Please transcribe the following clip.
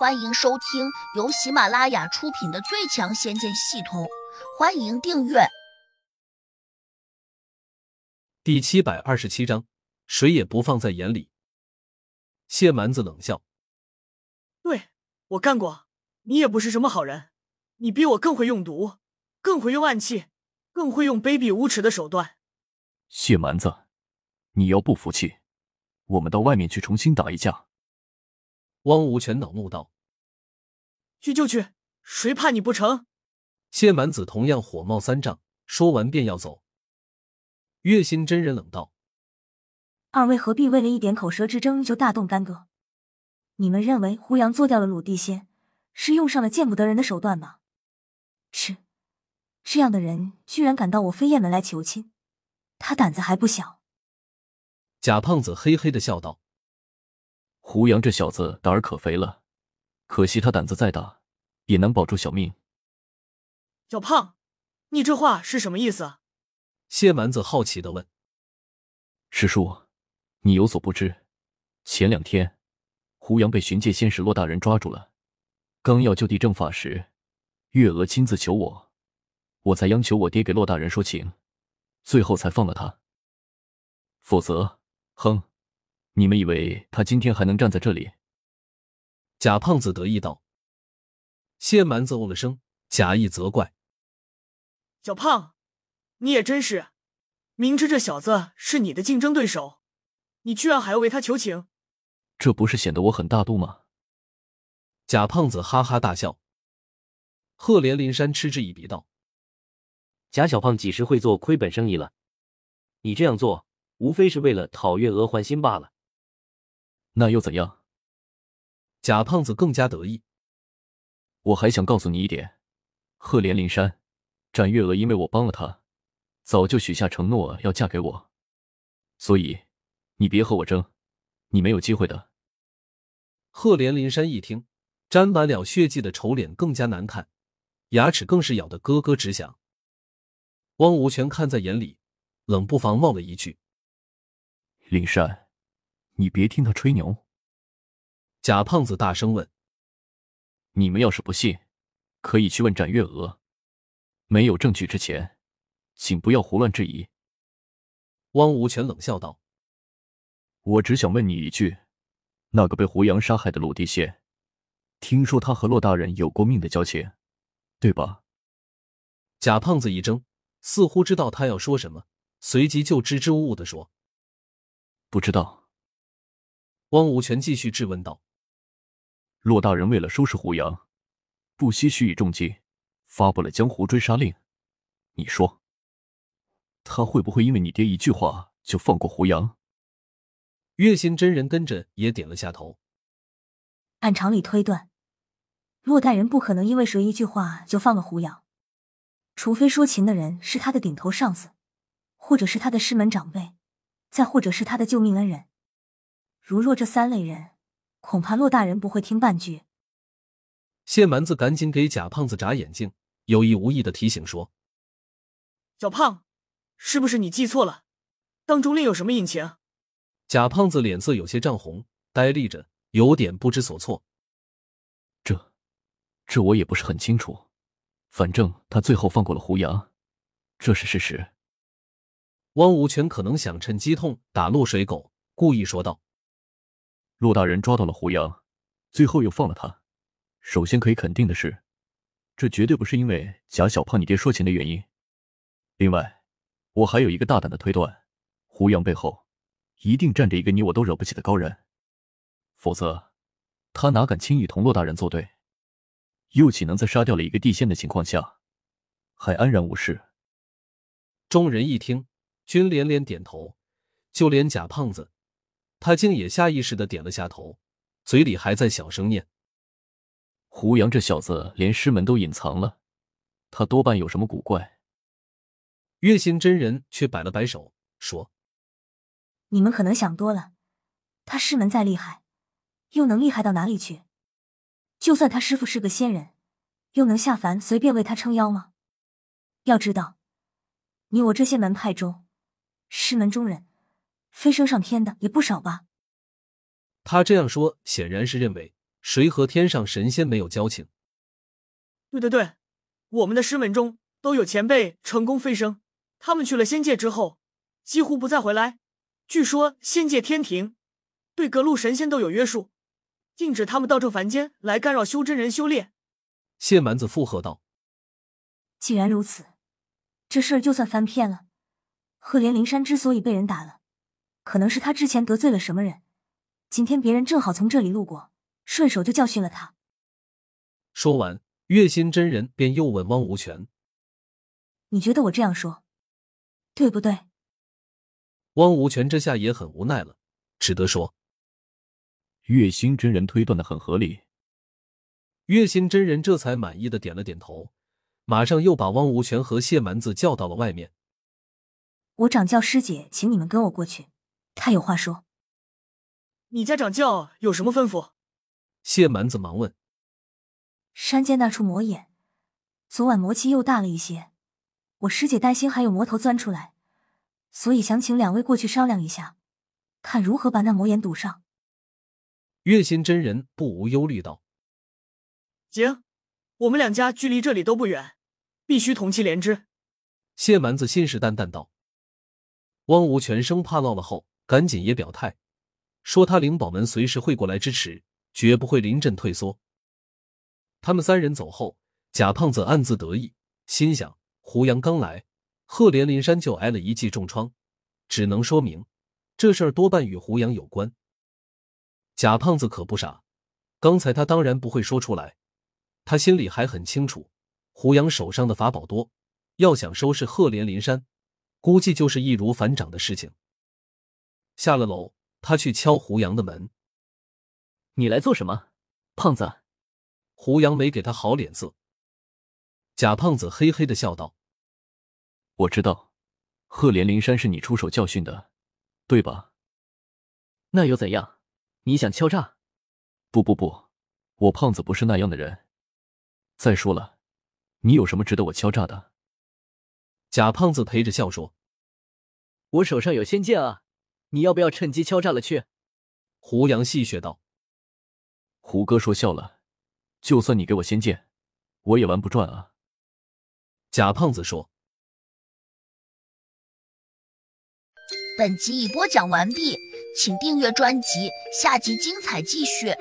欢迎收听由喜马拉雅出品的《最强仙剑系统》，欢迎订阅。第七百二十七章，谁也不放在眼里。谢蛮子冷笑：“对我干过，你也不是什么好人，你比我更会用毒，更会用暗器，更会用卑鄙无耻的手段。”谢蛮子，你要不服气，我们到外面去重新打一架。汪无权恼怒道：“去就去，谁怕你不成？”谢蛮子同样火冒三丈，说完便要走。月心真人冷道：“二位何必为了一点口舌之争就大动干戈？你们认为胡杨做掉了鲁地仙，是用上了见不得人的手段吗？是，这样的人居然敢到我飞燕门来求亲，他胆子还不小。”贾胖子嘿嘿的笑道。胡杨这小子胆儿可肥了，可惜他胆子再大，也难保住小命。小胖，你这话是什么意思？谢蛮子好奇的问。师叔，你有所不知，前两天胡杨被巡界仙使骆大人抓住了，刚要就地正法时，月娥亲自求我，我才央求我爹给骆大人说情，最后才放了他。否则，哼。你们以为他今天还能站在这里？贾胖子得意道。谢蛮子哦了声，假意责怪：“小胖，你也真是，明知这小子是你的竞争对手，你居然还要为他求情，这不是显得我很大度吗？”贾胖子哈哈大笑。赫连林山嗤之以鼻道：“贾小胖几时会做亏本生意了？你这样做，无非是为了讨月娥欢心罢了。”那又怎样？贾胖子更加得意。我还想告诉你一点，赫连林山，展月娥因为我帮了他，早就许下承诺要嫁给我，所以你别和我争，你没有机会的。赫连林山一听，沾满了血迹的丑脸更加难看，牙齿更是咬得咯咯直响。汪无权看在眼里，冷不防冒了一句：“林山。”你别听他吹牛。贾胖子大声问：“你们要是不信，可以去问展月娥。没有证据之前，请不要胡乱质疑。”汪无权冷笑道：“我只想问你一句，那个被胡杨杀害的鲁地仙，听说他和骆大人有过命的交情，对吧？”贾胖子一怔，似乎知道他要说什么，随即就支支吾吾的说：“不知道。”汪无权继续质问道：“骆大人为了收拾胡杨，不惜许以重金，发布了江湖追杀令。你说，他会不会因为你爹一句话就放过胡杨？”月心真人跟着也点了下头。按常理推断，骆大人不可能因为谁一句话就放了胡杨，除非说情的人是他的顶头上司，或者是他的师门长辈，再或者是他的救命恩人。如若这三类人，恐怕骆大人不会听半句。谢蛮子赶紧给贾胖子眨眼睛，有意无意的提醒说：“小胖，是不是你记错了？当中另有什么隐情？”贾胖子脸色有些涨红，呆立着，有点不知所措。这，这我也不是很清楚。反正他最后放过了胡杨，这是事实。汪无权可能想趁机痛打落水狗，故意说道。骆大人抓到了胡杨，最后又放了他。首先可以肯定的是，这绝对不是因为贾小胖你爹说情的原因。另外，我还有一个大胆的推断：胡杨背后一定站着一个你我都惹不起的高人，否则他哪敢轻易同骆大人作对？又岂能在杀掉了一个地仙的情况下，还安然无事？众人一听，均连连点头，就连贾胖子。他竟也下意识的点了下头，嘴里还在小声念：“胡杨这小子连师门都隐藏了，他多半有什么古怪。”月心真人却摆了摆手，说：“你们可能想多了，他师门再厉害，又能厉害到哪里去？就算他师傅是个仙人，又能下凡随便为他撑腰吗？要知道，你我这些门派中，师门中人。”飞升上天的也不少吧？他这样说，显然是认为谁和天上神仙没有交情？对对对，我们的师门中都有前辈成功飞升，他们去了仙界之后，几乎不再回来。据说仙界天庭对各路神仙都有约束，禁止他们到这凡间来干扰修真人修炼。谢蛮子附和道：“既然如此，这事儿就算翻篇了。赫连灵山之所以被人打了，可能是他之前得罪了什么人。今天别人正好从这里路过，顺手就教训了他。”说完，月心真人便又问汪无权：“你觉得我这样说，对不对？”汪无权这下也很无奈了，只得说：“月心真人推断的很合理。”月心真人这才满意的点了点头，马上又把汪无权和谢蛮子叫到了外面。我掌教师姐，请你们跟我过去，她有话说。你家掌教有什么吩咐？谢蛮子忙问。山间那处魔眼，昨晚魔气又大了一些，我师姐担心还有魔头钻出来。所以想请两位过去商量一下，看如何把那魔眼堵上。月心真人不无忧虑道：“行，我们两家距离这里都不远，必须同气连枝。”谢蛮子信誓旦旦道。汪无权生怕闹了后，赶紧也表态，说他灵宝门随时会过来支持，绝不会临阵退缩。他们三人走后，贾胖子暗自得意，心想：胡杨刚来。赫连林山就挨了一记重创，只能说明这事儿多半与胡杨有关。贾胖子可不傻，刚才他当然不会说出来，他心里还很清楚，胡杨手上的法宝多，要想收拾赫连林山，估计就是易如反掌的事情。下了楼，他去敲胡杨的门：“你来做什么，胖子？”胡杨没给他好脸色。贾胖子嘿嘿的笑道。我知道，赫连灵山是你出手教训的，对吧？那又怎样？你想敲诈？不不不，我胖子不是那样的人。再说了，你有什么值得我敲诈的？贾胖子陪着笑说：“我手上有仙剑啊，你要不要趁机敲诈了去？”胡杨戏谑道：“胡哥说笑了，就算你给我仙剑，我也玩不转啊。”贾胖子说。本集已播讲完毕，请订阅专辑，下集精彩继续。